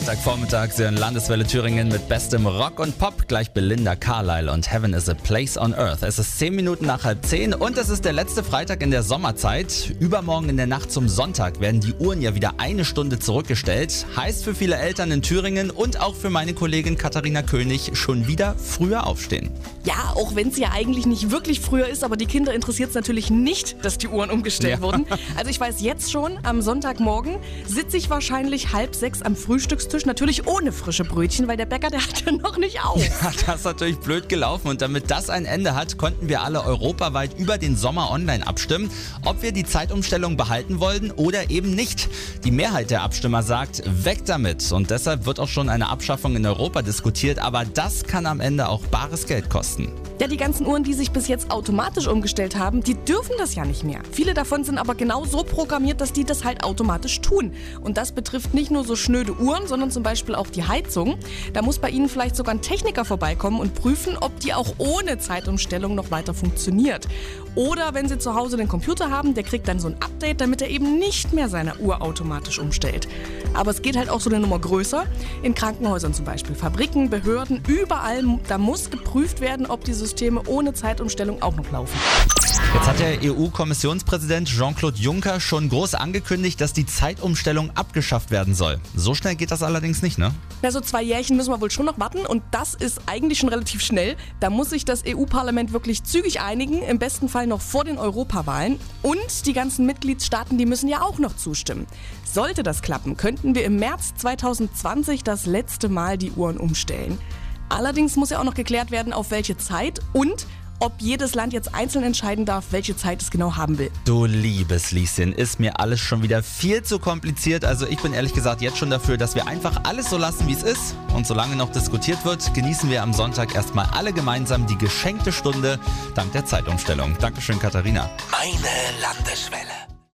Freitagvormittag Sie Landeswelle Thüringen mit bestem Rock und Pop. Gleich Belinda Carlisle und Heaven is a Place on Earth. Es ist 10 Minuten nach halb 10 und es ist der letzte Freitag in der Sommerzeit. Übermorgen in der Nacht zum Sonntag werden die Uhren ja wieder eine Stunde zurückgestellt. Heißt für viele Eltern in Thüringen und auch für meine Kollegin Katharina König schon wieder früher aufstehen. Ja, auch wenn es ja eigentlich nicht wirklich früher ist, aber die Kinder interessiert es natürlich nicht, dass die Uhren umgestellt Ja. wurden. Also ich weiß jetzt schon, am Sonntagmorgen sitze ich wahrscheinlich halb sechs am Frühstückstisch, natürlich ohne frische Brötchen, weil der Bäcker, der hat ja noch nicht auf. Ja, Das ist natürlich blöd gelaufen und damit das ein Ende hat, konnten wir alle europaweit über den Sommer online abstimmen, ob wir die Zeitumstellung behalten wollten oder eben nicht. Die Mehrheit der Abstimmer sagt, weg damit und deshalb wird auch schon eine Abschaffung in Europa diskutiert, aber das kann am Ende auch bares Geld kosten. Ja, die ganzen Uhren, die sich bis jetzt automatisch umgestellt haben, die dürfen das ja nicht mehr. Viele davon sind aber genau so programmiert, dass die das halt automatisch tun. Und das betrifft nicht nur so schnöde Uhren, sondern zum Beispiel auch die Heizung. Da muss bei Ihnen vielleicht sogar ein Techniker vorbeikommen und prüfen, ob die auch ohne Zeitumstellung noch weiter funktioniert. Oder wenn Sie zu Hause den Computer haben, der kriegt dann so ein Update, damit er eben nicht mehr seine Uhr automatisch umstellt. Aber es geht halt auch so eine Nummer größer. In Krankenhäusern zum Beispiel, Fabriken, Behörden, überall, da muss geprüft werden, ob die Systeme ohne Zeitumstellung auch noch laufen. Jetzt hat der EU-Kommissionspräsident Jean-Claude Juncker schon groß angekündigt, dass die Zeitumstellung abgeschafft werden soll. So schnell geht das allerdings nicht, ne? Na, so zwei Jährchen müssen wir wohl schon noch warten und das ist eigentlich schon relativ schnell. Da muss sich das EU-Parlament wirklich zügig einigen, im besten Fall noch vor den Europawahlen. Und die ganzen Mitgliedstaaten, die müssen ja auch noch zustimmen. Sollte das klappen, könnten wir im März 2020 das letzte Mal die Uhren umstellen. Allerdings muss ja auch noch geklärt werden, auf welche Zeit und ob jedes Land jetzt einzeln entscheiden darf, welche Zeit es genau haben will. Du liebes Lieschen, ist mir alles schon wieder viel zu kompliziert. Also ich bin ehrlich gesagt jetzt schon dafür, dass wir einfach alles so lassen, wie es ist. Und solange noch diskutiert wird, genießen wir am Sonntag erstmal alle gemeinsam die geschenkte Stunde dank der Zeitumstellung. Dankeschön, Katharina. Meine Landeswelle.